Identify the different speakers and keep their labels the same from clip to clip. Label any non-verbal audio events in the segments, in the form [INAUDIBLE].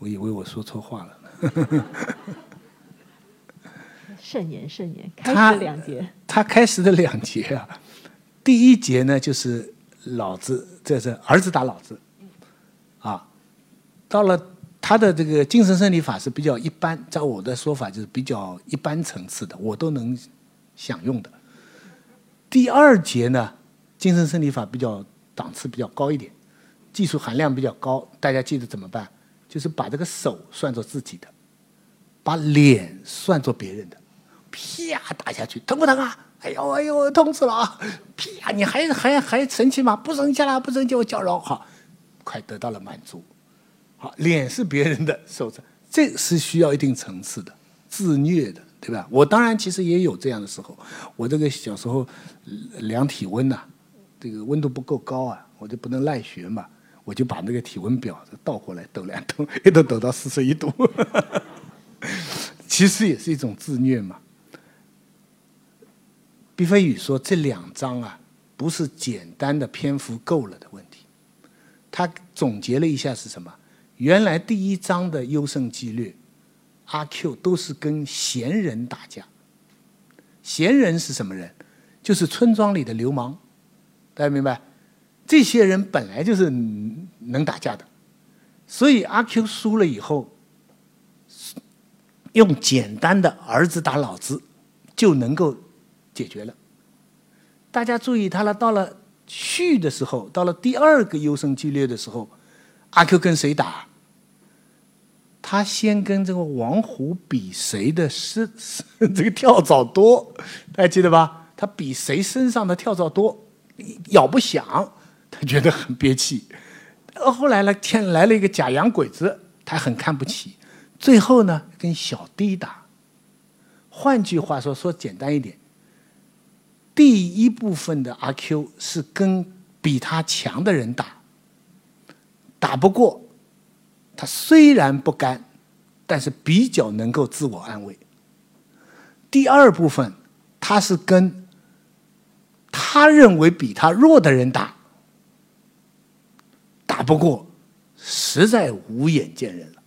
Speaker 1: 我以为我说错话了。[LAUGHS]
Speaker 2: 慎言慎言，开
Speaker 1: 他
Speaker 2: 始两节，
Speaker 1: 他开始的两节啊，第一节呢就是老子，这是儿子打老子，啊，到了他的这个精神胜利法是比较一般，在我的说法就是比较一般层次的，我都能享用的。第二节呢，精神胜利法比较档次比较高一点，技术含量比较高，大家记得怎么办？就是把这个手算作自己的，把脸算作别人的。啪打下去，疼不疼啊？哎呦哎呦，痛死了啊！啪，你还还还生气吗？不生气了，不生气，我叫饶好，快得到了满足。好，脸是别人的，手是这是需要一定层次的，自虐的，对吧？我当然其实也有这样的时候，我这个小时候量体温呐、这个温度不够高啊，我就不能赖学嘛，我就把那个体温表倒过来抖两抖，[LAUGHS] 一直抖到四十一度，[LAUGHS] 其实也是一种自虐嘛。毕飞宇说：“这两章啊，不是简单的篇幅够了的问题。他总结了一下是什么？原来第一章的优胜纪律，阿 Q 都是跟闲人打架。闲人是什么人？就是村庄里的流氓，大家明白？这些人本来就是能打架的，所以阿 Q 输了以后，用简单的儿子打老子就能够解决了。大家注意他了，到了续的时候，到了第二个优胜纪律的时候，阿 Q 跟谁打？他先跟这个王虎比谁的身 [LAUGHS] 这个跳蚤多，大家记得吧？他比谁身上的跳蚤多，咬不响，他觉得很憋气。呃后来呢，天来了一个假洋鬼子，他很看不起。最后呢，跟小弟打。换句话说，说简单一点，第一部分的阿 Q 是跟比他强的人打，打不过，他虽然不甘，但是比较能够自我安慰。第二部分，他是跟他认为比他弱的人打，不过，实在无眼见人了，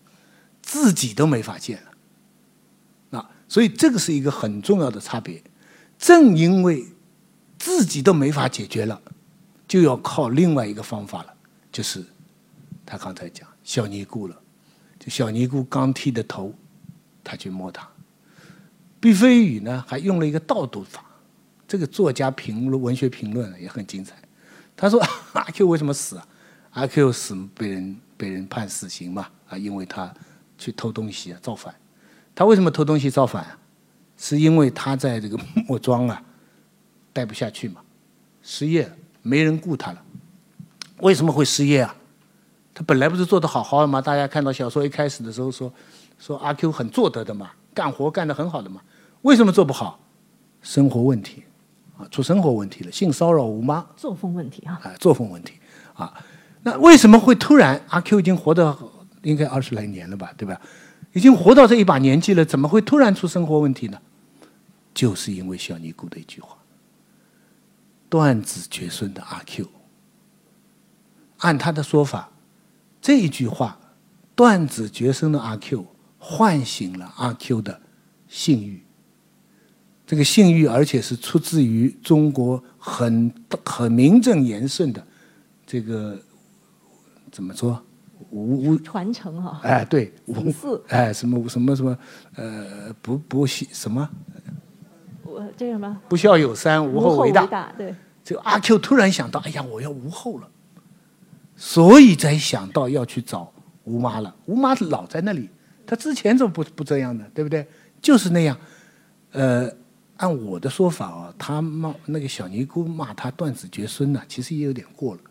Speaker 1: 自己都没法见了。那所以这个是一个很重要的差别。正因为自己都没法解决了，就要靠另外一个方法了，就是他刚才讲小尼姑了，就小尼姑刚剃的头，他去摸它。毕飞宇呢还用了一个倒读法，这个作家评论文学评论也很精彩。他说 [LAUGHS] 阿 Q 为什么死啊？阿 Q 死被人被人判死刑嘛啊，因为他去偷东西啊，造反。他为什么偷东西造反啊？是因为他在这个莫庄啊待不下去嘛，失业了，没人雇他了。为什么会失业啊？他本来不是做得好好的吗？大家看到小说一开始的时候说说阿 Q 很做得的嘛，干活干得很好的嘛。为什么做不好？生活问题啊，出生活问题了，性骚扰吴妈
Speaker 2: 作风问题啊，
Speaker 1: 啊，作风问题啊。那为什么会突然阿 Q 已经活到应该二十来年了吧，对吧？已经活到这一把年纪了，怎么会突然出生活问题呢？就是因为小尼姑的一句话：“断子绝孙的阿 Q。”按他的说法，这一句话，断子绝孙的阿 Q 唤醒了阿 Q 的性欲。这个性欲，而且是出自于中国很很名正言顺的这个怎么说？无无
Speaker 2: 传承哈、
Speaker 1: 哎，对，无
Speaker 2: 子嗣
Speaker 1: 哎，什么什么什么，呃，不不孝什么
Speaker 2: 我这个什么
Speaker 1: 不孝有三，无后为大。
Speaker 2: 对，
Speaker 1: 这个阿 Q 突然想到，哎呀，我要无后了，所以才想到要去找吴妈了。吴妈老在那里，她之前怎么不不这样呢？对不对？就是那样。呃，按我的说法啊，他骂那个小尼姑骂他断子绝孙呢，其实也有点过了。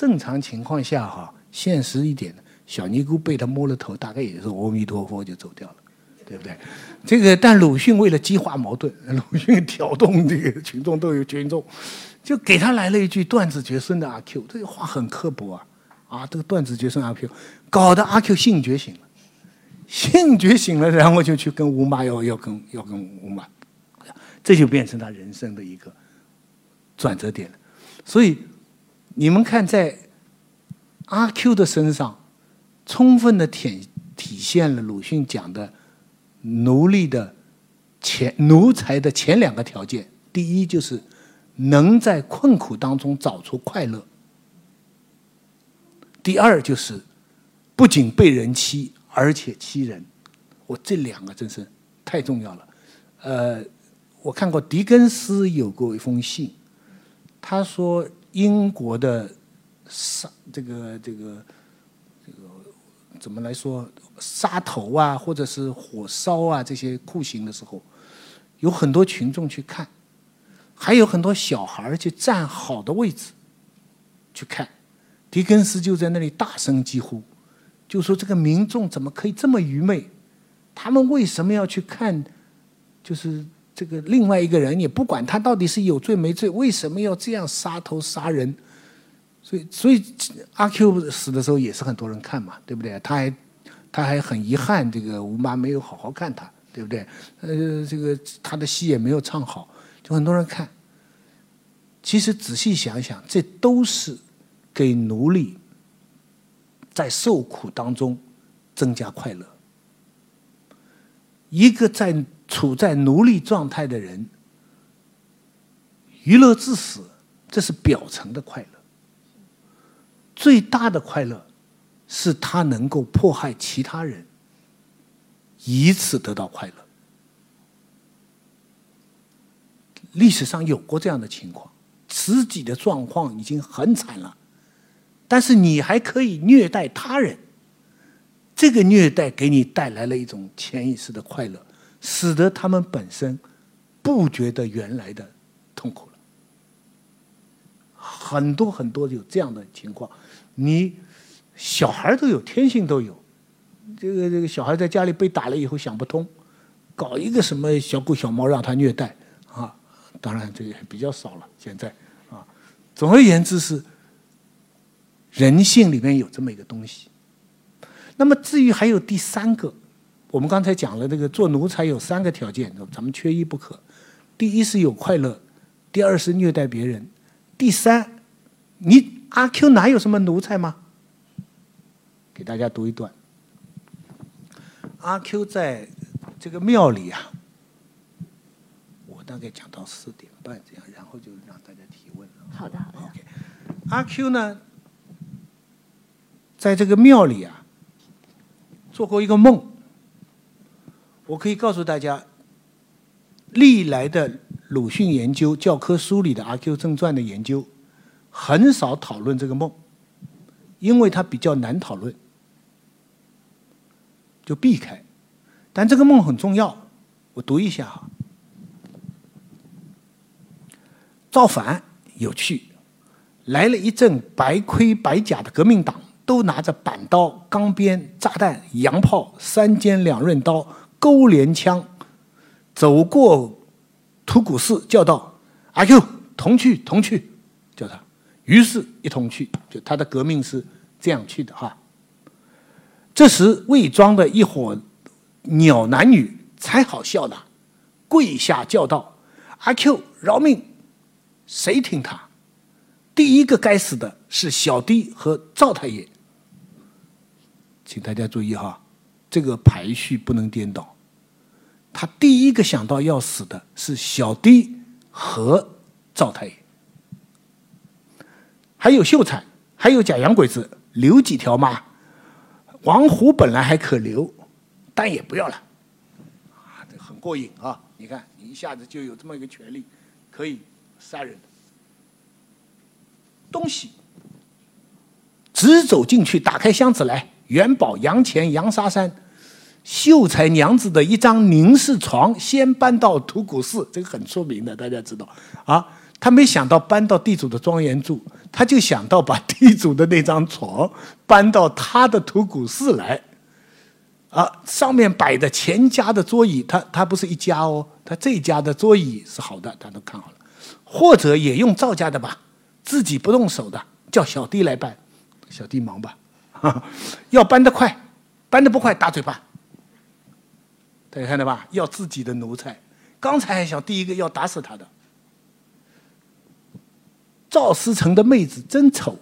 Speaker 1: 正常情况下哈，现实一点的，小尼姑被他摸了头，大概也是阿弥陀佛就走掉了。对不对？这个，但鲁迅为了激化矛盾，[LAUGHS] 鲁迅挑动这个群众都有群众，就给他来了一句“断子绝孙”的阿 Q，这个话很刻薄啊！啊，这个断子绝孙阿 Q，搞得阿 Q 性觉醒了，性觉醒了，然后就去跟吴妈要要跟要跟吴妈，这就变成他人生的一个转折点了。所以你们看，在阿 Q 的身上，充分的体体现了鲁迅讲的奴隶的前奴才的前两个条件：第一就是能在困苦当中找出快乐；第二就是不仅被人欺，而且欺人。我这两个真是太重要了。呃，我看过狄更斯有过一封信，他说英国的杀这个这个这个怎么来说杀头啊，或者是火烧啊这些酷刑的时候，有很多群众去看，还有很多小孩儿去站好的位置去看。狄更斯就在那里大声疾呼，就说这个民众怎么可以这么愚昧？他们为什么要去看？就是这个另外一个人，也不管他到底是有罪没罪，为什么要这样杀头杀人？所以，所以阿 Q 死的时候也是很多人看嘛，对不对？他还他还很遗憾，这个吴妈没有好好看他，对不对？呃，这个他的戏也没有唱好，就很多人看。其实仔细想想，这都是给奴隶在受苦当中增加快乐。一个在处在奴隶状态的人，娱乐至死，这是表层的快乐。最大的快乐，是他能够迫害其他人，以此得到快乐。历史上有过这样的情况，自己的状况已经很惨了，但是你还可以虐待他人。这个虐待给你带来了一种潜意识的快乐，使得他们本身不觉得原来的痛苦了。很多很多有这样的情况，你小孩都有，天性都有。这个这个小孩在家里被打了以后想不通，搞一个什么小狗小猫让他虐待啊？当然这个比较少了，现在啊。总而言之是人性里面有这么一个东西。那么至于还有第三个，我们刚才讲了，这个做奴才有三个条件，咱们缺一不可。第一是有快乐，第二是虐待别人，第三，你阿 Q 哪有什么奴才吗？给大家读一段。阿 Q 在这个庙里啊，我大概讲到四点半这样，然后就让大家提问了。
Speaker 2: 好的，好的。
Speaker 1: 阿 Q 呢，在这个庙里啊。做过一个梦，我可以告诉大家，历来的鲁迅研究教科书里的《阿 Q 正传》的研究，很少讨论这个梦，因为它比较难讨论，就避开。但这个梦很重要，我读一下哈。造反有趣，来了一阵白盔白甲的革命党。都拿着板刀、钢鞭、炸弹、洋炮、三尖两刃刀、勾镰枪，走过土谷寺，叫道：“阿 Q，同去，同去！”叫他，于是一同去。就他的革命是这样去的哈。这时魏庄的一伙鸟男女才好笑呢，跪下叫道：“阿 Q，饶命！”谁听他？第一个该死的是小弟和赵太爷。请大家注意哈，这个排序不能颠倒。他第一个想到要死的是小弟和赵太爷，还有秀才，还有假洋鬼子，留几条嘛。王虎本来还可留，但也不要了。啊，这很过瘾啊！你看，你一下子就有这么一个权利，可以杀人。东西，直走进去，打开箱子来。元宝、洋钱、洋沙山、秀才娘子的一张凝视床，先搬到土谷寺，这个很出名的，大家知道啊。他没想到搬到地主的庄园住，他就想到把地主的那张床搬到他的土谷寺来。啊，上面摆的钱家的桌椅，他他不是一家哦，他这家的桌椅是好的，他都看好了。或者也用赵家的吧，自己不动手的，叫小弟来搬，小弟忙吧。[LAUGHS] 要搬得快，搬得不快打嘴巴。大家看到吧？要自己的奴才。刚才还想第一个要打死他的。赵思成的妹子真丑，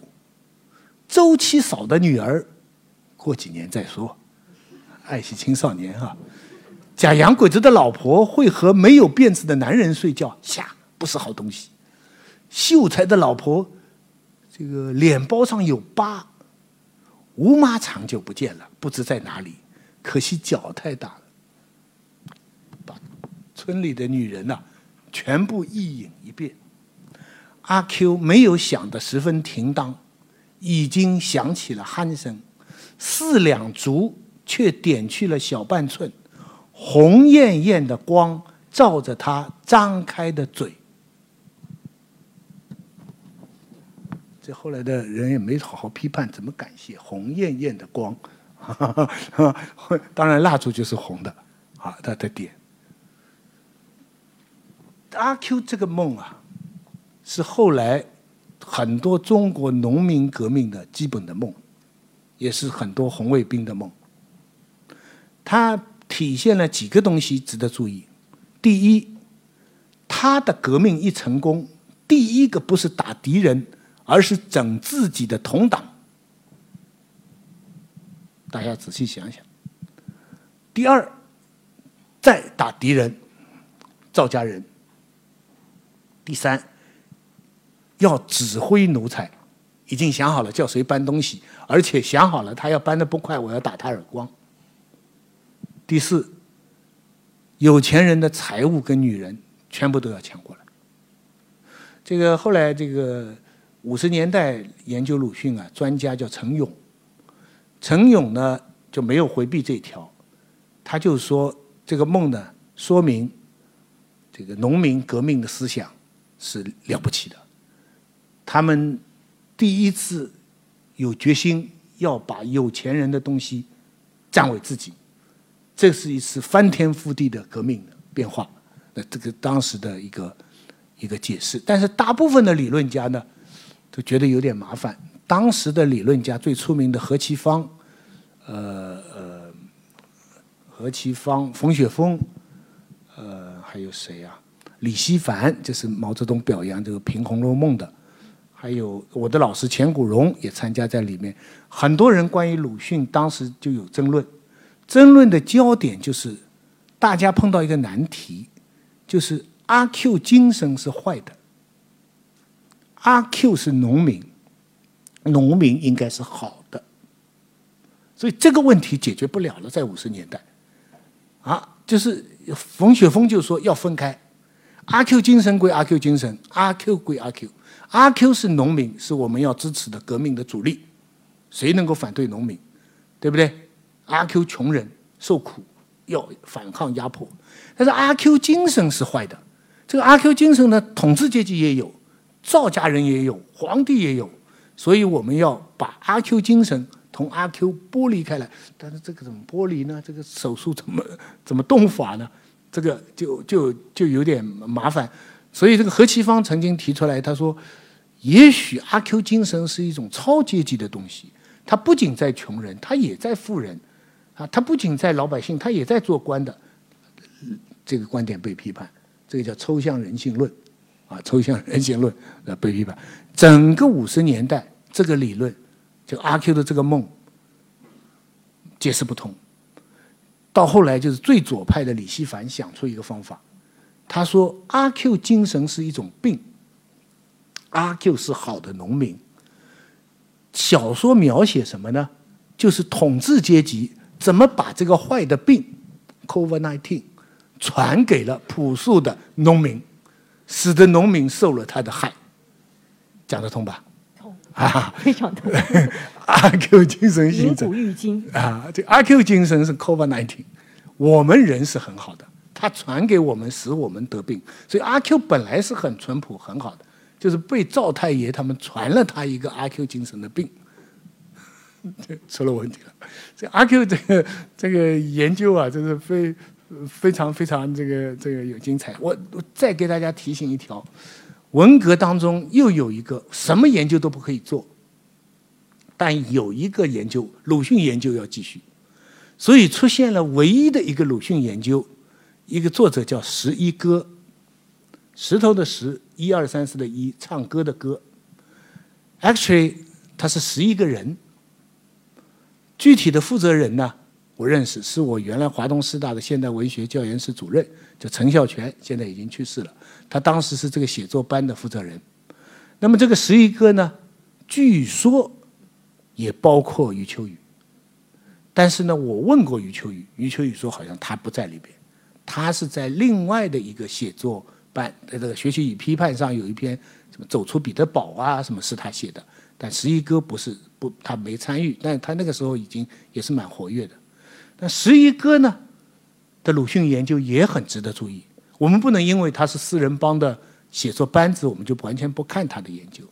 Speaker 1: 周七嫂的女儿，过几年再说。爱惜青少年哈。假洋鬼子的老婆会和没有辫子的男人睡觉，下不是好东西。秀才的老婆，这个脸包上有疤，吴妈长久不见了，不知在哪里。可惜脚太大了，村里的女人呐、全部一饮一遍。阿 Q 没有想得十分停当，已经响起了鼾声，四两竹却点去了小半寸。红艳艳的光照着他张开的嘴，这后来的人也没好好批判，怎么感谢红艳艳的光？[LAUGHS] 当然，蜡烛就是红的，啊，他的点。阿 Q 这个梦啊，是后来很多中国农民革命的基本的梦，也是很多红卫兵的梦。他。体现了几个东西值得注意。第一，他的革命一成功，第一个不是打敌人，而是整自己的同党。大家仔细想想。第二，再打敌人，赵家人。第三，要指挥奴才，已经想好了叫谁搬东西，而且想好了他要搬的不快，我要打他耳光。第四，有钱人的财物跟女人全部都要抢过来。这个后来这个五十年代研究鲁迅啊，专家叫陈勇，陈勇呢就没有回避这条，他就说这个梦呢，说明这个农民革命的思想是了不起的，他们第一次有决心要把有钱人的东西占为自己。这是一次翻天覆地的革命的变化，那这个当时的一个一个解释。但是大部分的理论家呢，都觉得有点麻烦。当时的理论家最出名的何其芳，呃呃，何其芳、冯雪峰，呃，还有谁呀？李希凡，就是毛泽东表扬这个评《红楼梦》的，还有我的老师钱谷荣也参加在里面。很多人关于鲁迅当时就有争论。争论的焦点就是，大家碰到一个难题，就是阿 Q 精神是坏的，阿 Q 是农民，农民应该是好的，所以这个问题解决不了了。在五十年代，啊，就是冯雪峰就说要分开，阿 Q 精神归阿 Q 精神，阿 Q 归阿 Q，阿 Q 是农民，是我们要支持的革命的主力，谁能够反对农民，对不对？阿 Q 穷人受苦，要反抗压迫，但是阿 Q 精神是坏的。这个阿 Q 精神呢，统治阶级也有，赵家人也有，皇帝也有，所以我们要把阿 Q 精神同阿 Q 剥离开来。但是这个怎么剥离呢？这个手术怎么怎么动法呢？这个就就就有点麻烦。所以这个何其芳曾经提出来，他说，也许阿 Q 精神是一种超阶级的东西，它不仅在穷人，它也在富人。啊，他不仅在老百姓，他也在做官的，这个观点被批判，这个叫抽象人性论，啊，抽象人性论呃被批判。整个五十年代，这个理论，就阿 Q 的这个梦，解释不通。到后来，就是最左派的李希凡想出一个方法，他说阿 Q 精神是一种病，阿 Q 是好的农民。小说描写什么呢？就是统治阶级。怎么把这个坏的病，COVID-19，传给了朴素的农民，使得农民受了他的害，讲得通吧？
Speaker 2: 通啊，[LAUGHS] 非常通。[LAUGHS]
Speaker 1: 阿 Q 精神性
Speaker 2: 古玉经
Speaker 1: 啊，这阿 Q 精神是 COVID-19，我们人是很好的，他传给我们，使我们得病，所以阿 Q 本来是很淳朴很好的，就是被赵太爷他们传了他一个阿 Q 精神的病。这 [LAUGHS] 出了问题了。这阿 Q 这个这个研究啊，真是非非常非常这个这个有精彩。我我再给大家提醒一条：文革当中又有一个什么研究都不可以做，但有一个研究，鲁迅研究要继续。所以出现了唯一的一个鲁迅研究，一个作者叫十一哥，石头的石，一二三四的一，唱歌的歌。Actually，他是十一个人。具体的负责人呢，我认识，是我原来华东师大的现代文学教研室主任，叫陈孝全，现在已经去世了。他当时是这个写作班的负责人。那么这个十一哥呢，据说也包括余秋雨，但是呢，我问过余秋雨，余秋雨说好像他不在里边，他是在另外的一个写作班，在这个学习与批判上有一篇什么走出彼得堡啊，什么是他写的，但十一哥不是不，他没参与，但他那个时候已经也是蛮活跃的。那十一哥呢的鲁迅研究也很值得注意。我们不能因为他是四人帮的写作班子，我们就完全不看他的研究。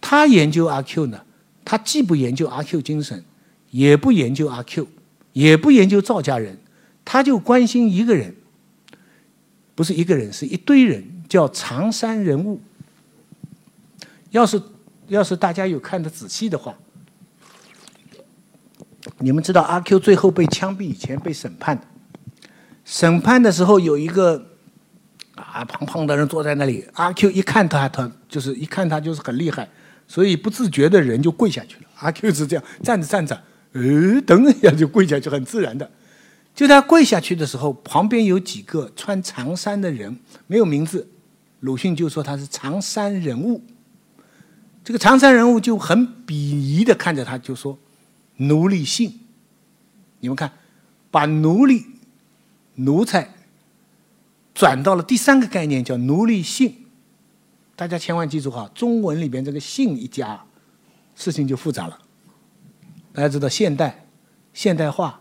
Speaker 1: 他研究阿 Q 呢，他既不研究阿 Q 精神，也不研究阿 Q，也不研究赵家人，他就关心一个人，不是一个人，是一堆人，叫常山人物。要是要是大家有看的仔细的话。你们知道阿 Q 最后被枪毙以前被审判的，审判的时候有一个啊胖胖的人坐在那里，阿 Q 一看他，他就是一看他就是很厉害，所以不自觉的人就跪下去了。阿 Q 是这样站着站着，呃，等一下就跪下去，很自然的。就他跪下去的时候，旁边有几个穿长衫的人，没有名字，鲁迅就说他是长衫人物。这个长衫人物就很鄙夷的看着他，就说。奴隶性，你们看，把奴隶、奴才转到了第三个概念，叫奴隶性。大家千万记住哈，中文里边这个“性”一加，事情就复杂了。大家知道现代、现代化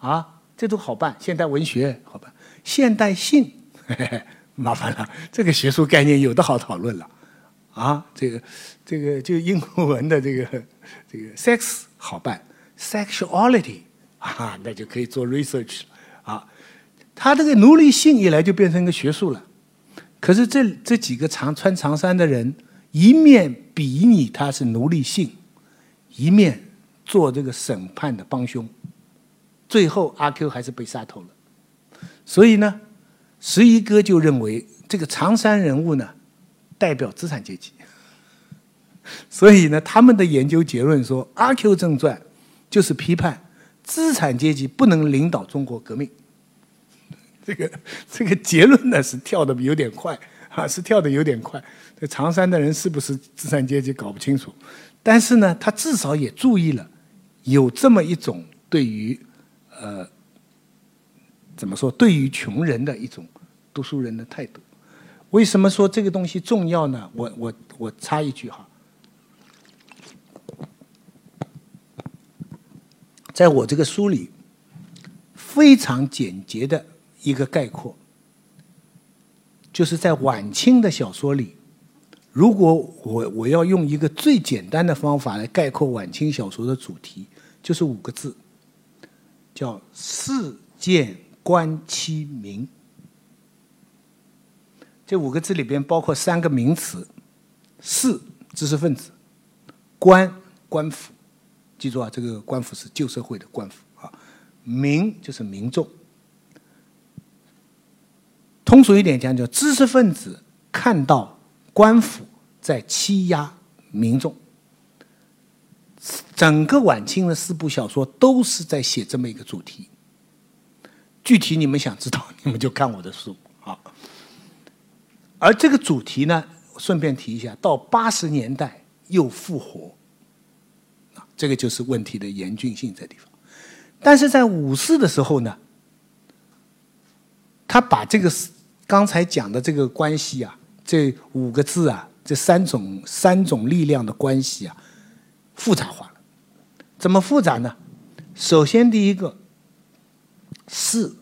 Speaker 1: 啊，这都好办；现代文学好办，现代性嘿嘿 [LAUGHS] 麻烦了。这个学术概念有的好讨论了啊，这个、这个就英文的这个、这个 sex。好办，sexuality 啊，那就可以做 research 啊。他这个奴隶性一来就变成一个学术了。可是这这几个长穿长衫的人，一面比拟他是奴隶性，一面做这个审判的帮凶。最后阿 Q 还是被杀头了。所以呢，十一哥就认为这个长衫人物呢，代表资产阶级。所以呢，他们的研究结论说，《阿 Q 正传》就是批判资产阶级不能领导中国革命。这个这个结论呢是跳的有点快啊，是跳的有点快。这长山的人是不是资产阶级搞不清楚，但是呢，他至少也注意了有这么一种对于呃怎么说对于穷人的一种读书人的态度。为什么说这个东西重要呢？我我我插一句哈。在我这个书里，非常简洁的一个概括，就是在晚清的小说里，如果我我要用一个最简单的方法来概括晚清小说的主题，就是五个字，叫“世见官欺民”。这五个字里边包括三个名词：士，知识分子；官，官府。记住啊，这个官府是旧社会的官府啊，民就是民众。通俗一点讲，叫知识分子看到官府在欺压民众。整个晚清的四部小说都是在写这么一个主题。具体你们想知道，你们就看我的书啊。而这个主题呢，顺便提一下，到八十年代又复活。这个就是问题的严峻性在地方，但是在五四的时候呢，他把这个刚才讲的这个关系啊，这五个字啊，这三种三种力量的关系啊，复杂化了。怎么复杂呢？首先第一个是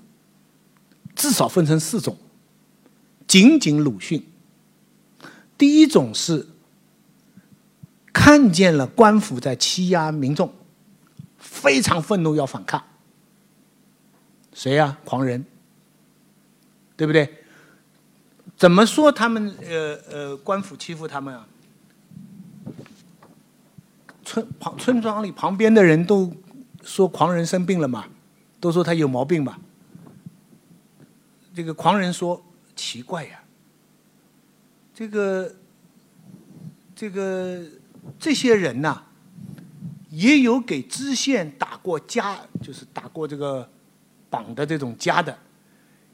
Speaker 1: 至少分成四种，仅仅鲁迅。第一种是。看见了官府在欺压民众，非常愤怒要反抗。谁呀？狂人，对不对？怎么说他们？呃呃，官府欺负他们啊？村旁村庄里旁边的人都说狂人生病了嘛，都说他有毛病嘛。这个狂人说：“奇怪呀，这个这个。”这些人呐，也有给知县打过家，就是打过这个榜的这种家的，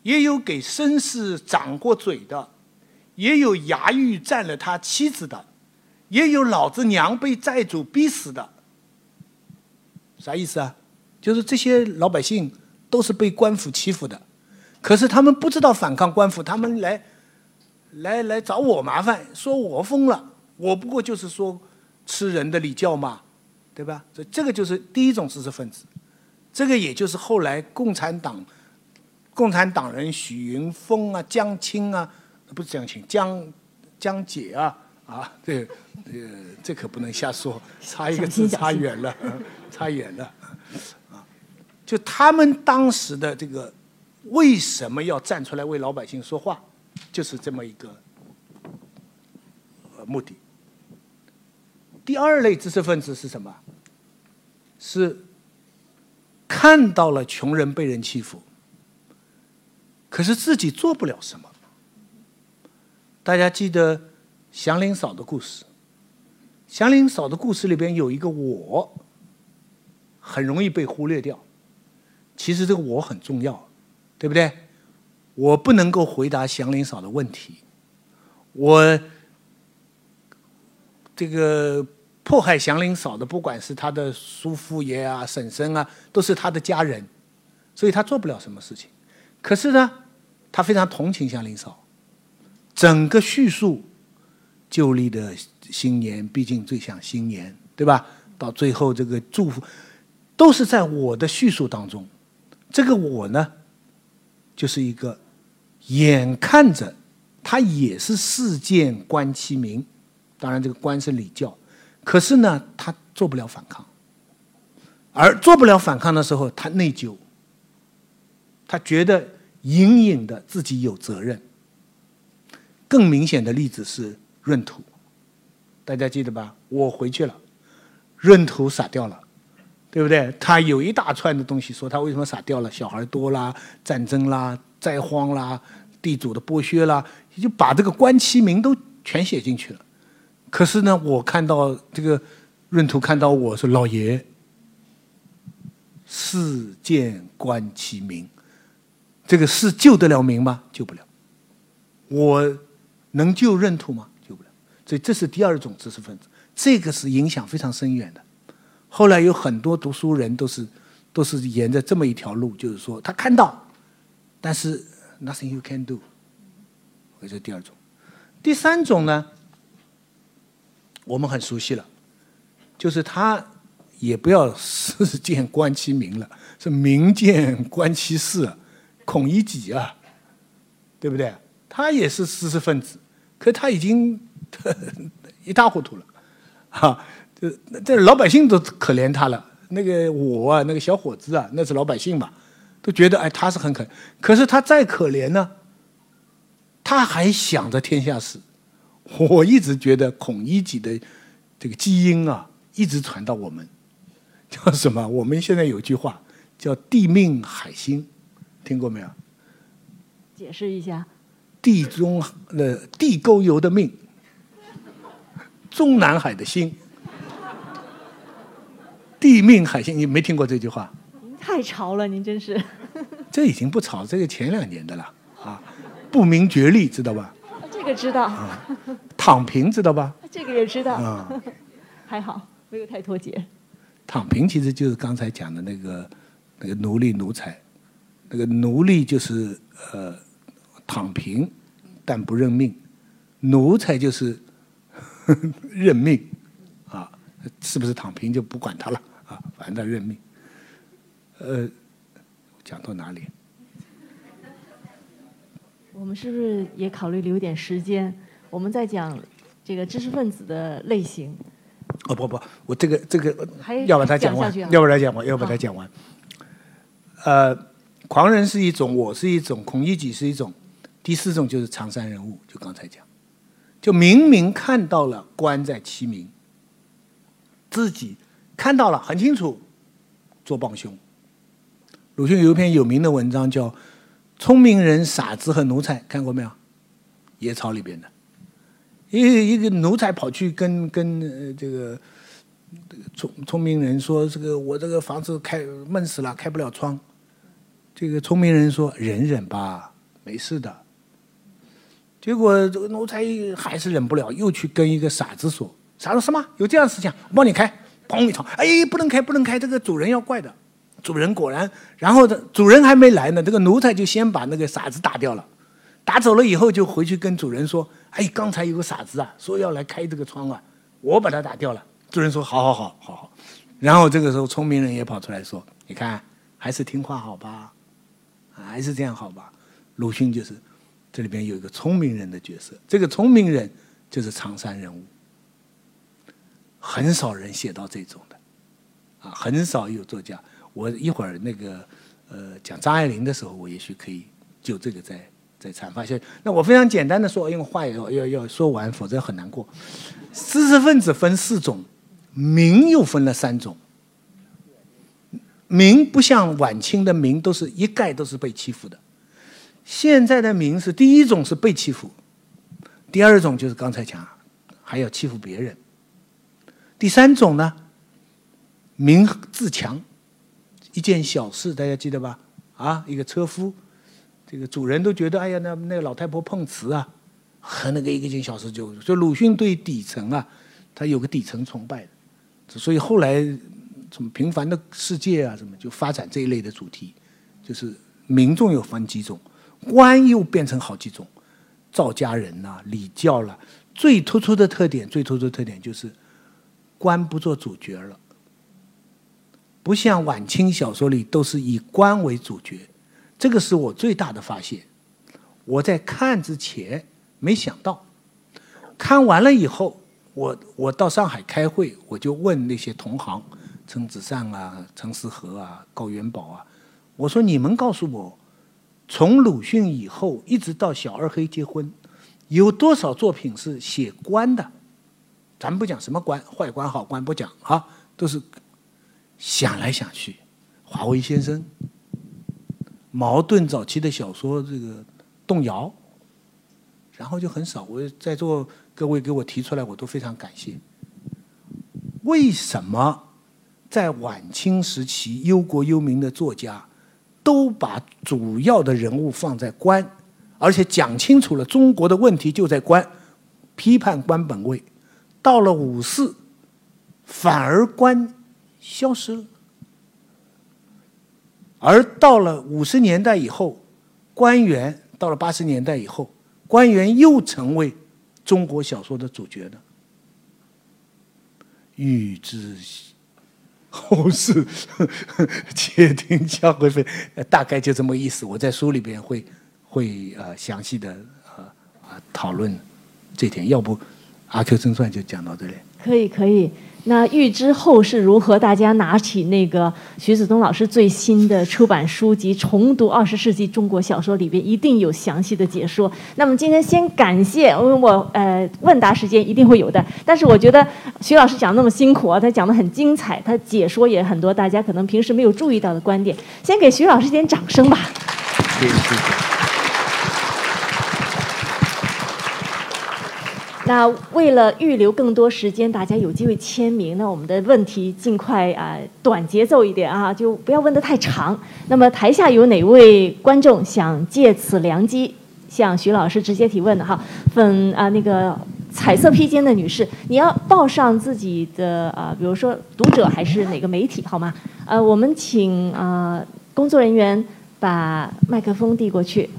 Speaker 1: 也有给绅士掌过嘴的，也有衙狱占了他妻子的，也有老子娘被债主逼死的。啥意思啊？就是这些老百姓都是被官府欺负的，可是他们不知道反抗官府，他们来来来找我麻烦，说我疯了，我不过就是说吃人的礼教嘛。对吧？所以这个就是第一种知识分子，这个也就是后来共产党、共产党人许云峰啊、江青啊，不是江青，江江姐啊啊，这呃这可不能瞎说，差一个字差远了，差远了啊！就他们当时的这个为什么要站出来为老百姓说话，就是这么一个呃目的。第二类知识分子是什么？是看到了穷人被人欺负，可是自己做不了什么。大家记得祥林嫂的故事，祥林嫂的故事里边有一个我，很容易被忽略掉。其实这个我很重要，对不对？我不能够回答祥林嫂的问题，我这个。迫害祥林嫂的，不管是他的叔父爷啊、婶婶啊，都是他的家人，所以他做不了什么事情。可是呢，他非常同情祥林嫂。整个叙述，旧历的新年，毕竟最像新年，对吧？到最后这个祝福，都是在我的叙述当中。这个我呢，就是一个眼看着他也是事件观其名，当然这个官是礼教。可是呢，他做不了反抗，而做不了反抗的时候，他内疚，他觉得隐隐的自己有责任。更明显的例子是闰土，大家记得吧？我回去了，闰土撒掉了，对不对？他有一大串的东西说他为什么傻掉了？小孩多啦，战争啦，灾荒啦，地主的剥削啦，就把这个官其名都全写进去了。可是呢，我看到这个闰土看到我说：“老爷，世见观其名，这个事救得了名吗？救不了。我能救闰土吗？救不了。所以这是第二种知识分子，这个是影响非常深远的。后来有很多读书人都是都是沿着这么一条路，就是说他看到，但是 nothing you can do。这是第二种。第三种呢？我们很熟悉了，就是他也不要世见观其名了，是民见观其事，孔乙己啊，对不对？他也是知识分子，可他已经一塌糊涂了，哈，这这老百姓都可怜他了。那个我啊，那个小伙子啊，那是老百姓嘛，都觉得哎他是很可，可是他再可怜呢，他还想着天下事。我一直觉得孔乙己的这个基因啊，一直传到我们，叫什么？我们现在有句话叫“地命海星”，听过没有？
Speaker 2: 解释一下。
Speaker 1: 地中呃地沟油的命，中南海的心，地命海星，你没听过这句话？
Speaker 2: 您太潮了，您真是。[LAUGHS]
Speaker 1: 这已经不潮，这个前两年的了啊，不明觉厉，知道吧？
Speaker 2: 这个知道，
Speaker 1: 躺平知道吧？
Speaker 2: 这个也知道，还好没有太脱节。
Speaker 1: 躺平其实就是刚才讲的那个那个奴隶奴才，那个奴隶就是呃躺平但不认命，奴才就是 [LAUGHS] 认命啊，是不是躺平就不管他了啊？反正他认命。呃，讲到哪里？
Speaker 2: 我们是不是也考虑留点时间？我们在讲这个知识分子的类型。
Speaker 1: 哦不不，我这个这个要把它讲完，要把它讲完，要把它讲完。呃，狂人是一种，我是一种，孔乙己是一种，第四种就是常山人物，就刚才讲，就明明看到了官在其名，自己看到了很清楚，做帮凶。鲁迅有一篇有名的文章叫。聪明人、傻子和奴才看过没有？野草里边的，一个一个奴才跑去跟跟这个聪聪明人说：“这个我这个房子开闷死了，开不了窗。”这个聪明人说：“忍忍吧，没事的。”结果这个奴才还是忍不了，又去跟一个傻子说：“傻子什么？有这样的事情？我帮你开。”砰一吵，哎，不能开，不能开，这个主人要怪的。主人果然，然后的主人还没来呢，这个奴才就先把那个傻子打掉了。打走了以后，就回去跟主人说：“哎，刚才有个傻子啊，说要来开这个窗啊，我把他打掉了。”主人说：“好好好，好好。”然后这个时候，聪明人也跑出来说：“你看，还是听话好吧，还是这样好吧。”鲁迅就是这里边有一个聪明人的角色，这个聪明人就是常山人物。很少人写到这种的，啊，很少有作家。我一会儿那个呃讲张爱玲的时候，我也许可以就这个再再阐发一下。那我非常简单的说，因为话要要要说完，否则很难过。知识分子分四种，民又分了三种。民不像晚清的民都是一概都是被欺负的，现在的民是第一种是被欺负，第二种就是刚才讲还要欺负别人。第三种呢，民自强，一件小事大家记得吧？啊，一个车夫，这个主人都觉得，哎呀，那那个老太婆碰瓷啊，和那个一个件小事就，就鲁迅对底层啊，他有个底层崇拜，所以后来什么平凡的世界啊，什么就发展这一类的主题，就是民众有分几种，官又变成好几种，赵家人呐，礼教了，最突出的特点，最突出的特点就是。官不做主角了，不像晚清小说里都是以官为主角，这个是我最大的发现。我在看之前没想到，看完了以后，我我到上海开会，我就问那些同行，陈子善啊、陈思和啊、高元宝啊，我说你们告诉我，从鲁迅以后一直到小二黑结婚，有多少作品是写官的？咱们不讲什么官，坏官好官不讲啊，都是想来想去。华为先生、茅盾早期的小说这个动摇，然后就很少。我在座各位给我提出来，我都非常感谢。为什么在晚清时期忧国忧民的作家都把主要的人物放在官，而且讲清楚了中国的问题就在官，批判官本位。到了五四，反而官消失了，而到了五十年代以后，官员到了八十年代以后，官员又成为中国小说的主角呢。欲知后事，[LAUGHS] 且听下回分。大概就这么意思。我在书里边会会呃详细的呃啊讨论这点，要不。阿 Q 正传就讲到这里。
Speaker 2: 可以可以，那预知后事如何？大家拿起那个徐子东老师最新的出版书籍《重读二十世纪中国小说》，里边一定有详细的解说。那么今天先感谢，因为我呃问答时间一定会有的。但是我觉得徐老师讲那么辛苦啊，他讲的很精彩，他解说也很多，大家可能平时没有注意到的观点。先给徐老师点掌声吧。
Speaker 1: 谢谢。
Speaker 2: 那为了预留更多时间，大家有机会签名，那我们的问题尽快啊，短节奏一点啊，就不要问的太长。那么台下有哪位观众想借此良机向徐老师直接提问的哈？粉啊那个彩色披肩的女士，你要报上自己的啊，比如说读者还是哪个媒体好吗？呃，我们请啊工作人员把麦克风递过去。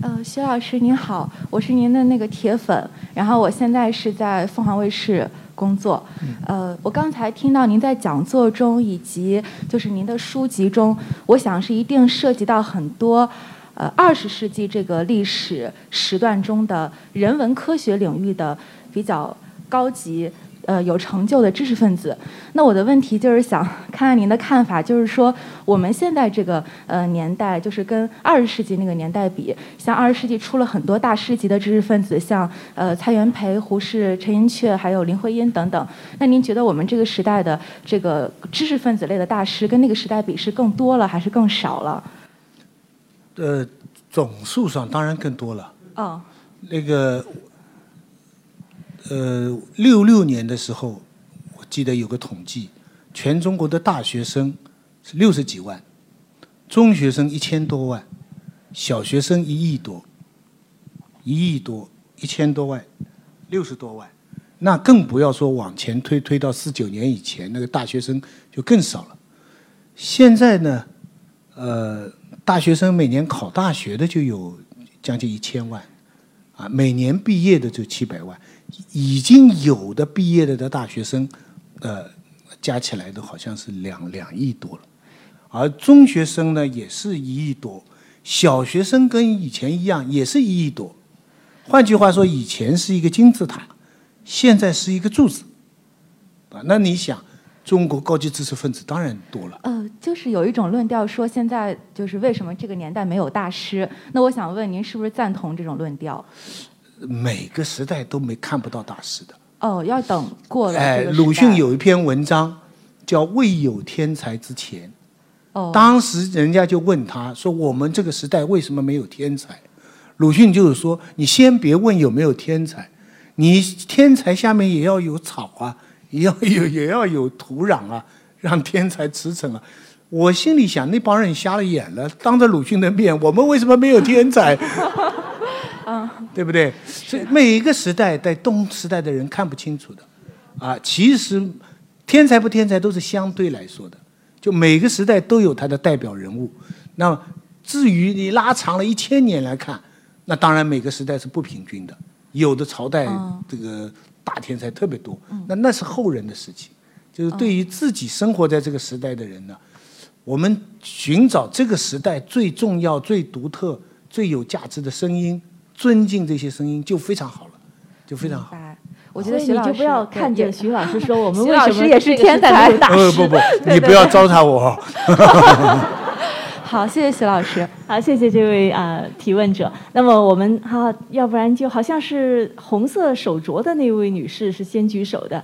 Speaker 3: 呃，徐老师您好，我是您的那个铁粉，然后我现在是在凤凰卫视工作。呃，我刚才听到您在讲座中以及就是您的书籍中，我想是一定涉及到很多呃二十世纪这个历史时段中的人文科学领域的比较高级。呃，有成就的知识分子，那我的问题就是想看看您的看法，就是说我们现在这个呃年代，就是跟二十世纪那个年代比，像二十世纪出了很多大师级的知识分子，像呃蔡元培、胡适、陈寅恪，还有林徽因等等。那您觉得我们这个时代的这个知识分子类的大师，跟那个时代比是更多了还是更少了？
Speaker 1: 呃，总数上当然更多了。
Speaker 3: 哦。
Speaker 1: 那个。呃，六六年的时候，我记得有个统计，全中国的大学生是六十几万，中学生一千多万，小学生一亿多，一亿多，一千多万，六十多万，那更不要说往前推，推到四九年以前，那个大学生就更少了。现在呢，呃，大学生每年考大学的就有将近一千万，啊，每年毕业的就七百万，已经有的毕业了的大学生，呃，加起来都好像是两两亿多了，而中学生呢也是一亿多，小学生跟以前一样也是一亿多，换句话说，以前是一个金字塔，现在是一个柱子，啊，那你想？中国高级知识分子当然多了。
Speaker 3: 呃，就是有一种论调说，现在就是为什么这个年代没有大师？那我想问您，是不是赞同这种论调？
Speaker 1: 每个时代都没看不到大师的。
Speaker 3: 哦，要等过了。
Speaker 1: 哎，鲁迅有一篇文章叫《未有天才之前》。
Speaker 3: 哦。
Speaker 1: 当时人家就问他说：“我们这个时代为什么没有天才？”鲁迅就是说：“你先别问有没有天才，你天才下面也要有草啊。”也要有也要有土壤啊，让天才驰骋啊！我心里想，那帮人瞎了眼了，当着鲁迅的面，我们为什么没有天才？[LAUGHS]
Speaker 3: 嗯，
Speaker 1: 对不对？所以每一个时代在东时代的人看不清楚的，啊，其实天才不天才都是相对来说的，就每个时代都有他的代表人物。那至于你拉长了一千年来看，那当然每个时代是不平均的，有的朝代这个。大天才特别多，那那是后人的事情。就是对于自己生活在这个时代的人呢，我们寻找这个时代最重要、最独特、最有价值的声音，尊敬这些声音就非常好了，就非常好。
Speaker 3: 我觉得你
Speaker 2: 就不要看见徐老师 [LAUGHS] 说我们
Speaker 3: 徐老师也是天才大 [LAUGHS]
Speaker 1: 师。不不不，你不要糟蹋我。[LAUGHS]
Speaker 3: 好，谢谢徐老师。
Speaker 2: 好，谢谢这位啊提问者。那么我们哈，要不然就好像是红色手镯的那位女士是先举手的，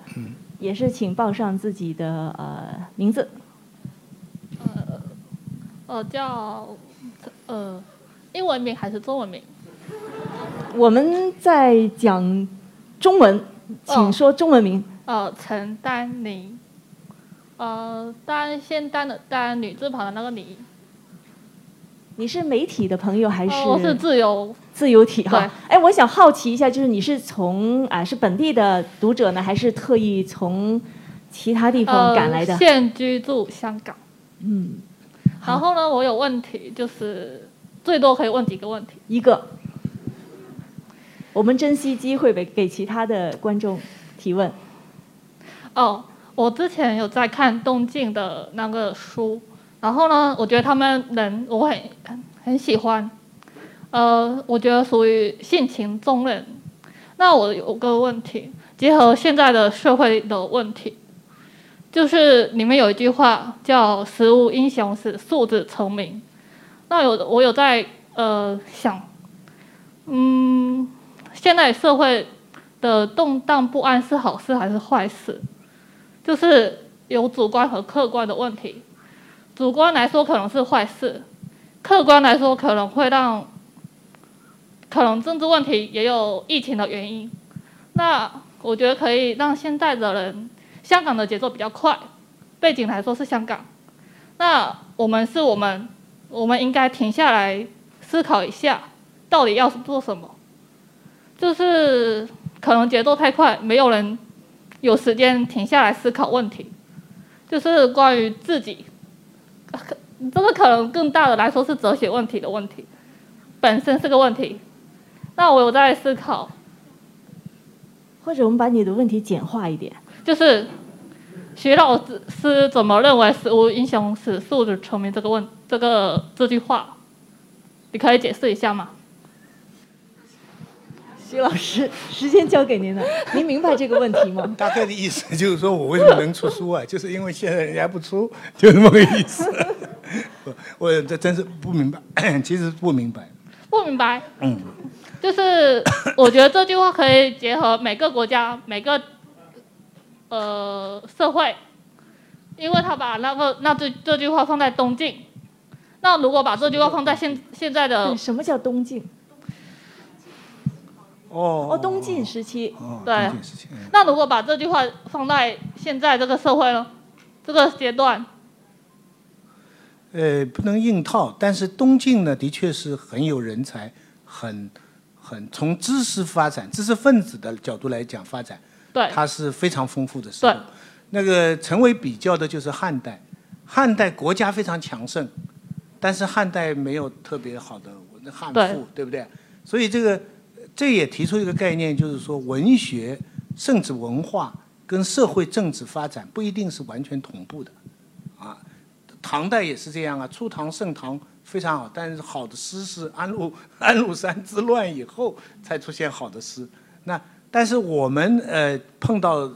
Speaker 2: 也是请报上自己的呃名字。
Speaker 4: 呃，我，叫呃英文名还是中文名？
Speaker 2: 我们在讲中文，请说中文名。
Speaker 4: 呃，陈丹妮。呃，丹先丹的丹，女字旁的那个你。
Speaker 2: 你是媒体的朋友还是？
Speaker 4: 我是自由
Speaker 2: 自由体哈。哎，我想好奇一下，就是你是从啊是本地的读者呢，还是特意从其他地方赶来的？
Speaker 4: 现居住香港。
Speaker 2: 嗯。
Speaker 4: 然后呢，我有问题，就是最多可以问几个问题？
Speaker 2: 一个。我们珍惜机会给给其他的观众提问。
Speaker 4: 哦，我之前有在看东晋的那个书。然后呢，我觉得他们人我很很喜欢，呃，我觉得属于性情中人。那我有个问题，结合现在的社会的问题，就是里面有一句话叫“食无英雄使，素质成名”。那有我有在呃想，嗯，现在社会的动荡不安是好事还是坏事？就是有主观和客观的问题。主观来说可能是坏事，客观来说可能会让，可能政治问题也有疫情的原因。那我觉得可以让现在的人，香港的节奏比较快，背景来说是香港。那我们是我们，我们应该停下来思考一下，到底要做什么？就是可能节奏太快，没有人有时间停下来思考问题，就是关于自己。这个可能更大的来说是哲学问题的问题，本身是个问题。那我有在思考，
Speaker 2: 或者我们把你的问题简化一点，
Speaker 4: 就是徐老师怎么认为“食无英雄死，素质成名”这个问这个这句话，你可以解释一下吗？
Speaker 2: 徐老师，时间交给您了。您明白这个问题吗？[LAUGHS]
Speaker 1: 大概的意思就是说我为什么能出书啊？[LAUGHS] 就是因为现在人家不出，[LAUGHS] 就这么个意思。我这真是不明白，[COUGHS] 其实不明白。
Speaker 4: 不明白。嗯。就是我觉得这句话可以结合每个国家、每个呃社会，因为他把那个那这这句话放在东晋，那如果把这句话放在现现在的
Speaker 2: 什么叫东晋？
Speaker 1: 哦
Speaker 2: 哦，东晋时期，
Speaker 1: 哦，
Speaker 4: 对。
Speaker 1: 东晋时期，嗯。
Speaker 4: 那如果把这句话放在现在这个社会呢，这个阶段，
Speaker 1: 呃，不能硬套，但是东晋呢，的确是很有人才，很很从知识发展、知识分子的角度来讲发展，
Speaker 4: 对。
Speaker 1: 它是非常丰富的时候。
Speaker 4: 对。
Speaker 1: 那个成为比较的就是汉代，汉代国家非常强盛，但是汉代没有特别好的汉
Speaker 4: 对。
Speaker 1: 赋，对不对？所以这个这也提出一个概念，就是说文学甚至文化跟社会政治发展不一定是完全同步的，啊，唐代也是这样啊，初唐盛唐非常好，但是好的诗是安禄 [LAUGHS] 安禄山之乱以后才出现好的诗。那但是我们呃碰到，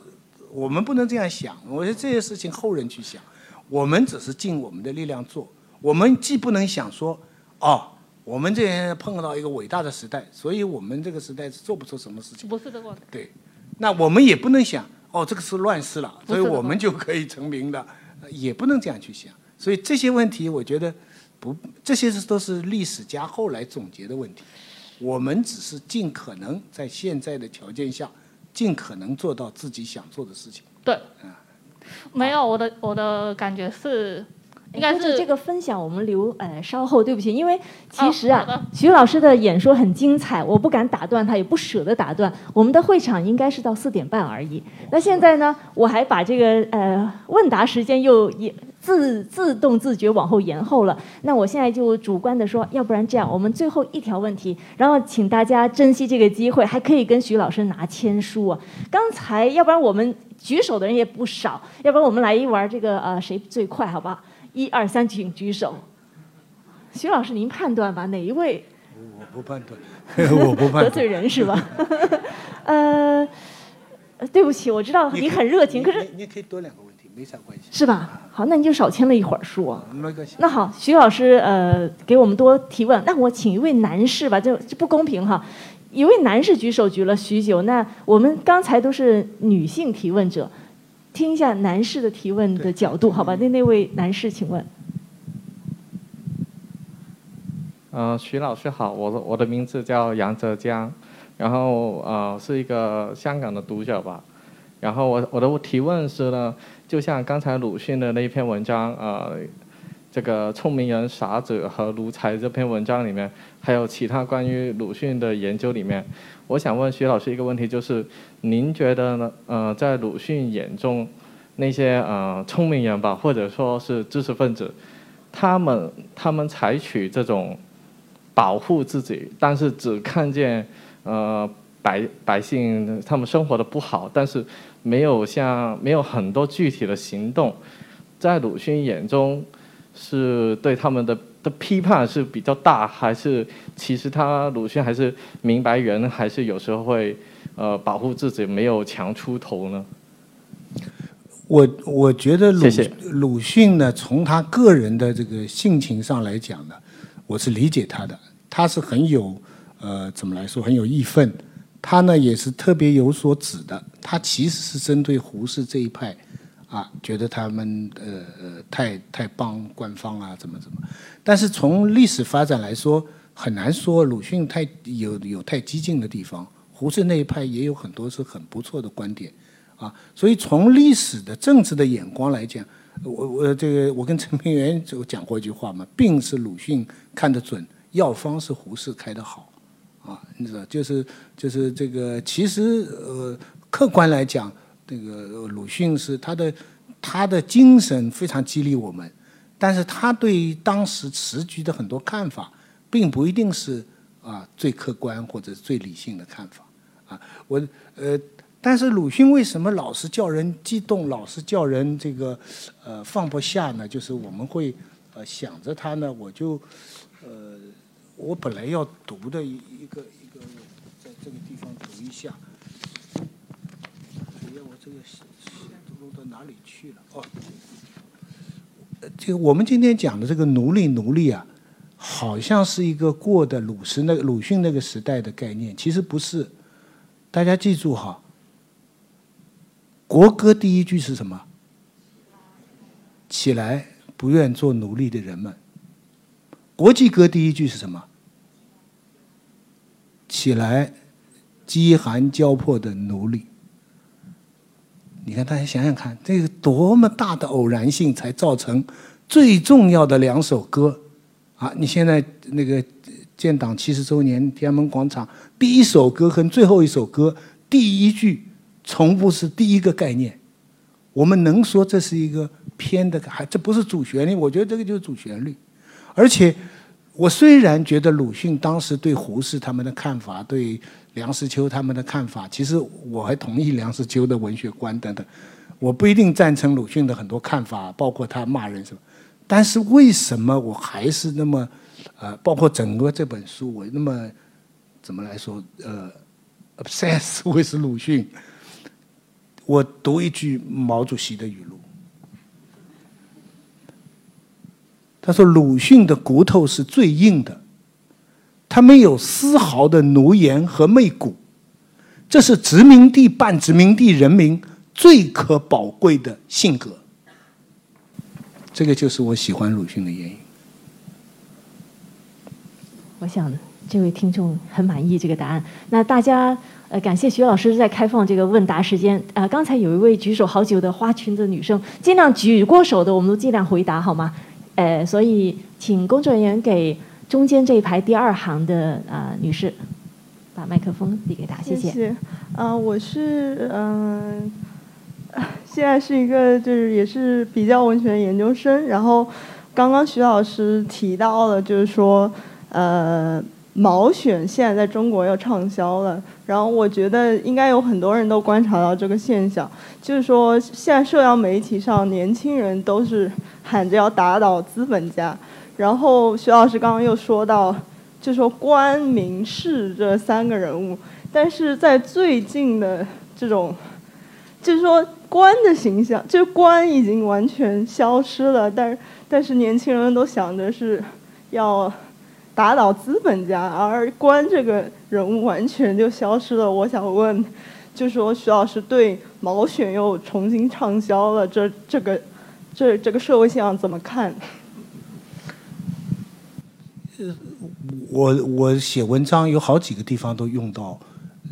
Speaker 1: 我们不能这样想，我觉得这些事情后人去想，我们只是尽我们的力量做。我们既不能想说，哦，我们这些人碰到一个伟大的时代，所以我们这个时代是做不出什么事情。
Speaker 4: 不是这个问题。
Speaker 1: 对，那我们也不能想，哦，这个是乱世了，所以我们就可以成名的，呃 [LAUGHS] 也不能这样去想。所以这些问题，我觉得不，这些是都是历史家后来总结的问题。我们只是尽可能在现在的条件下，尽可能做到自己想做的事情。
Speaker 4: 对，没有我的我的感觉是，应该
Speaker 2: 但
Speaker 4: 是
Speaker 2: 这个分享我们留呃稍后，对不起，因为其实啊，
Speaker 4: 哦
Speaker 2: 徐老师的演说很精彩，我不敢打断他，也不舍得打断。我们的会场应该是到四点半而已。那现在呢，我还把这个呃问答时间又也自自动自觉往后延后了。那我现在就主观的说，要不然这样，我们最后一条问题，然后请大家珍惜这个机会，还可以跟徐老师拿签书啊。刚才要不然我们举手的人也不少，要不然我们来一玩这个呃谁最快，好不好？一二三，请举手。徐老师，您判断吧，哪一位
Speaker 1: 我不判断，[LAUGHS] 我不判断。
Speaker 2: 得罪人是吧？[LAUGHS] 呃，呃对不起，我知道你很热情，可是
Speaker 1: 你你可以多两个问题，没啥关系，
Speaker 2: 是吧？好，那你就少签了一会儿书啊。
Speaker 1: 没关系。
Speaker 2: 那好，徐老师，呃，给我们多提问。那我请一位男士吧，这这不公平哈。一位男士举手举了许久，那我们刚才都是女性提问者，听一下男士的提问的角度，好吧？那那位男士，请问。
Speaker 5: 呃，徐老师好，我的我的名字叫杨泽江，然后呃是一个香港的读者吧，然后我我的提问是呢，就像刚才鲁迅的那一篇文章，呃，这个聪明人、傻子和奴才这篇文章里面，还有其他关于鲁迅的研究里面，我想问徐老师一个问题，就是您觉得呢？呃，在鲁迅眼中，那些呃聪明人吧，或者说是知识分子，他们他们采取这种保护自己，但是只看见呃百百姓他们生活的不好，但是没有像没有很多具体的行动，在鲁迅眼中是对他们的的批判是比较大，还是其实他鲁迅还是明白人，还是有时候会呃保护自己，没有强出头呢？
Speaker 1: 我我觉得鲁鲁迅呢，从他个人的这个性情上来讲呢，我是理解他的，他是很有呃怎么来说很有义愤，他呢也是特别有所指的，他其实是针对胡适这一派啊，觉得他们呃呃太太帮官方啊怎么怎么，但是从历史发展来说，很难说鲁迅太有有太激进的地方，胡适那一派也有很多是很不错的观点。啊，所以从历史的政治的眼光来讲，我我这个我跟陈平原就讲过一句话嘛，病是鲁迅看得准，药方是胡适开得好，啊，你知道，就是就是这个，其实呃，客观来讲，这个鲁迅是他的他的精神非常激励我们，但是他对当时时局的很多看法，并不一定是啊最客观或者最理性的看法，啊，我呃。但是鲁迅为什么老是叫人激动，老是叫人这个呃放不下呢？就是我们会呃想着他呢，我就呃我本来要读的一一个一个，在这个地方读一下。哎呀，我这个写写读到哪里去了？哦，呃这个我们今天讲的这个奴隶奴隶啊，好像是一个过的鲁时那个鲁迅那个时代的概念，其实不是。大家记住哈。国歌第一句是什么？起来，不愿做奴隶的人们。国际歌第一句是什么？起来，饥寒交迫的奴隶。你看，大家想想看，这个多么大的偶然性，才造成最重要的两首歌啊！你现在那个建党七十周年，天安门广场第一首歌和最后一首歌第一句从不是第一个概念，我们能说这是一个偏的？还这不是主旋律？我觉得这个就是主旋律。而且，我虽然觉得鲁迅当时对胡适他们的看法，对。梁实秋他们的看法，其实我还同意梁实秋的文学观等等，我不一定赞成鲁迅的很多看法，包括他骂人什么。但是为什么我还是那么，呃，包括整个这本书，我那么怎么来说，呃，obsess 会 [LAUGHS] 是鲁迅。我读一句毛主席的语录，他说：“鲁迅的骨头是最硬的。”他没有丝毫的奴颜和媚骨，这是殖民地半殖民地人民最可宝贵的性格。这个就是我喜欢鲁迅的原因。
Speaker 2: 我想这位听众很满意这个答案。那大家呃，感谢徐老师在开放这个问答时间。呃，刚才有一位举手好久的花裙子女生，尽量举过手的我们都尽量回答好吗？呃，所以请工作人员给。中间这一排第二行的啊女士，把麦克风递给她，谢谢。
Speaker 6: 谢谢。啊，我是嗯，[LAUGHS] 现在是一个就是也是比较文学研究生。然后刚刚徐老师提到了，就是说呃，毛选现在在中国要畅销了。然后我觉得应该有很多人都观察到这个现象，就是说现在社交媒体上年轻人都是喊着要打倒资本家。然后徐老师刚刚又说到，就说官、民、士这三个人物，但是在最近的这种，就是说官的形象，就官已经完全消失了，但是但是年轻人都想着是要打倒资本家，而官这个人物完全就消失了。我想问，就说徐老师对毛选又重新畅销了，这这个这这个社会现象怎么看？
Speaker 1: 我我写文章有好几个地方都用到，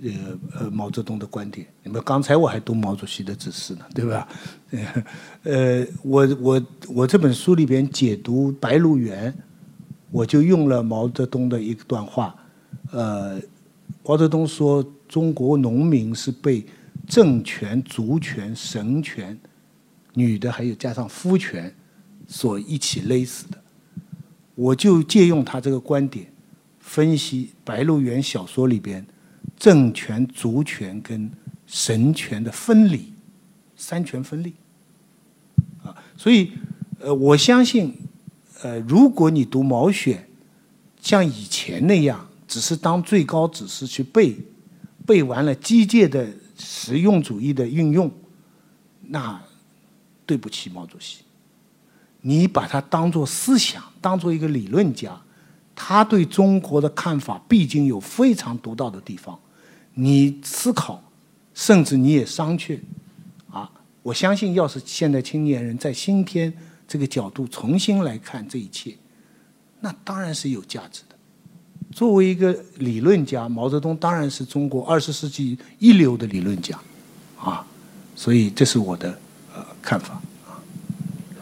Speaker 1: 呃呃毛泽东的观点。你们刚才我还读毛主席的指示呢，对吧？[LAUGHS] 呃，我我我这本书里边解读《白鹿原》，我就用了毛泽东的一段话。呃，毛泽东说，中国农民是被政权、族权、神权、女的还有加上夫权所一起勒死的。我就借用他这个观点，分析《白鹿原》小说里边政权、族权跟神权的分离，三权分立。啊，所以，呃，我相信，呃，如果你读毛选，像以前那样，只是当最高指示去背，背完了机械的实用主义的运用，那对不起毛主席。你把它当做思想，当做一个理论家，他对中国的看法毕竟有非常独到的地方。你思考，甚至你也商榷，啊，我相信，要是现在青年人在今天这个角度重新来看这一切，那当然是有价值的。作为一个理论家，毛泽东当然是中国二十世纪一流的理论家，啊，所以这是我的呃看法。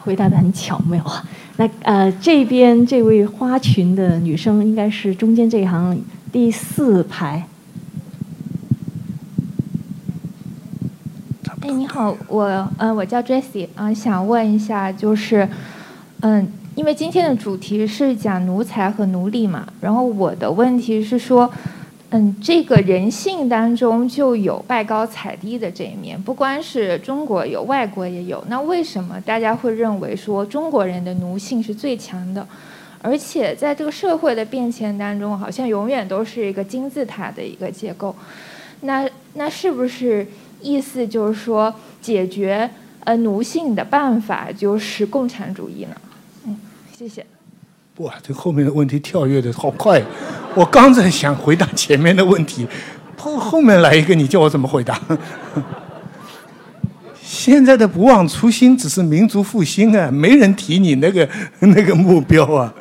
Speaker 2: 回答的很巧妙啊！[LAUGHS] 那呃，这边这位花裙的女生应该是中间这一行第四排。
Speaker 7: 哎，你好，我呃，我叫 Jessie 啊，想问一下，就是嗯，因为今天的主题是讲奴才和奴隶嘛，然后我的问题是说。嗯，这个人性当中就有拜高踩低的这一面，不光是中国有，外国也有。那为什么大家会认为说中国人的奴性是最强的？而且在这个社会的变迁当中，好像永远都是一个金字塔的一个结构。那那是不是意思就是说，解决呃奴性的办法就是共产主义呢？嗯，谢谢。
Speaker 1: 哇，这后面的问题跳跃的好快！我刚在想回答前面的问题，后后面来一个，你叫我怎么回答？[LAUGHS] 现在的不忘初心只是民族复兴啊，没人提你那个那个目标啊。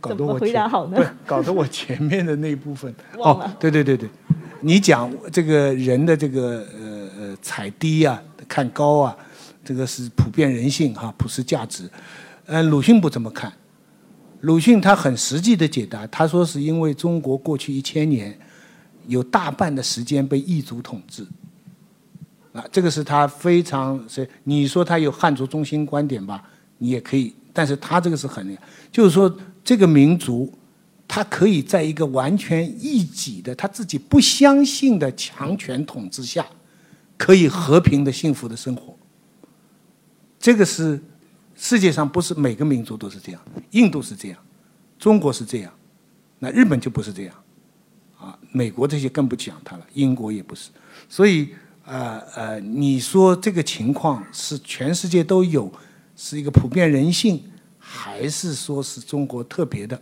Speaker 1: 搞
Speaker 2: 怎么
Speaker 1: 得我前
Speaker 2: 回答好呢
Speaker 1: 搞得我前面的那一部分 [LAUGHS] 哦，对对对对，你讲这个人的这个呃呃踩低啊、看高啊，这个是普遍人性哈、普世价值。呃，鲁迅不这么看，鲁迅他很实际的解答，他说是因为中国过去一千年有大半的时间被异族统治。啊，这个是他非常是你说他有汉族中心观点吧，你也可以，但是他这个是很，就是说这个民族，他可以在一个完全异己的他自己不相信的强权统治下，可以和平的幸福的生活。这个是世界上不是每个民族都是这样，印度是这样，中国是这样，那日本就不是这样，啊，美国这些更不讲它了，英国也不是，所以。呃呃，你说这个情况是全世界都有，是一个普遍人性，还是说是中国特别的？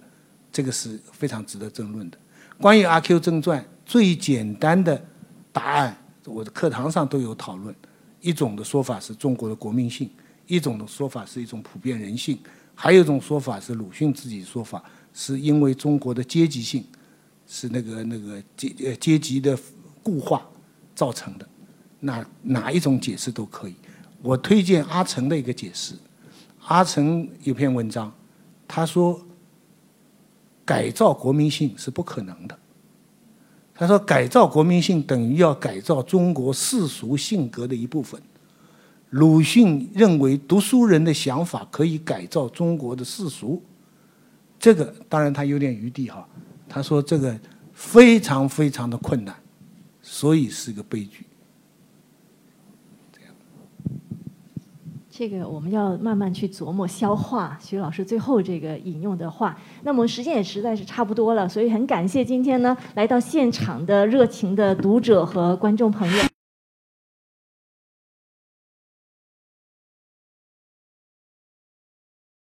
Speaker 1: 这个是非常值得争论的。关于《阿 Q 正传》，最简单的答案，我的课堂上都有讨论。一种的说法是中国的国民性，一种的说法是一种普遍人性，还有一种说法是鲁迅自己说法，是因为中国的阶级性，是那个那个阶呃阶级的固化造成的。那哪一种解释都可以。我推荐阿城的一个解释。阿城有篇文章，他说改造国民性是不可能的。他说改造国民性等于要改造中国世俗性格的一部分。鲁迅认为读书人的想法可以改造中国的世俗，这个当然他有点余地哈。他说这个非常非常的困难，所以是个悲剧。
Speaker 2: 这个我们要慢慢去琢磨消化徐老师最后这个引用的话。那么时间也实在是差不多了，所以很感谢今天呢来到现场的热情的读者和观众朋友。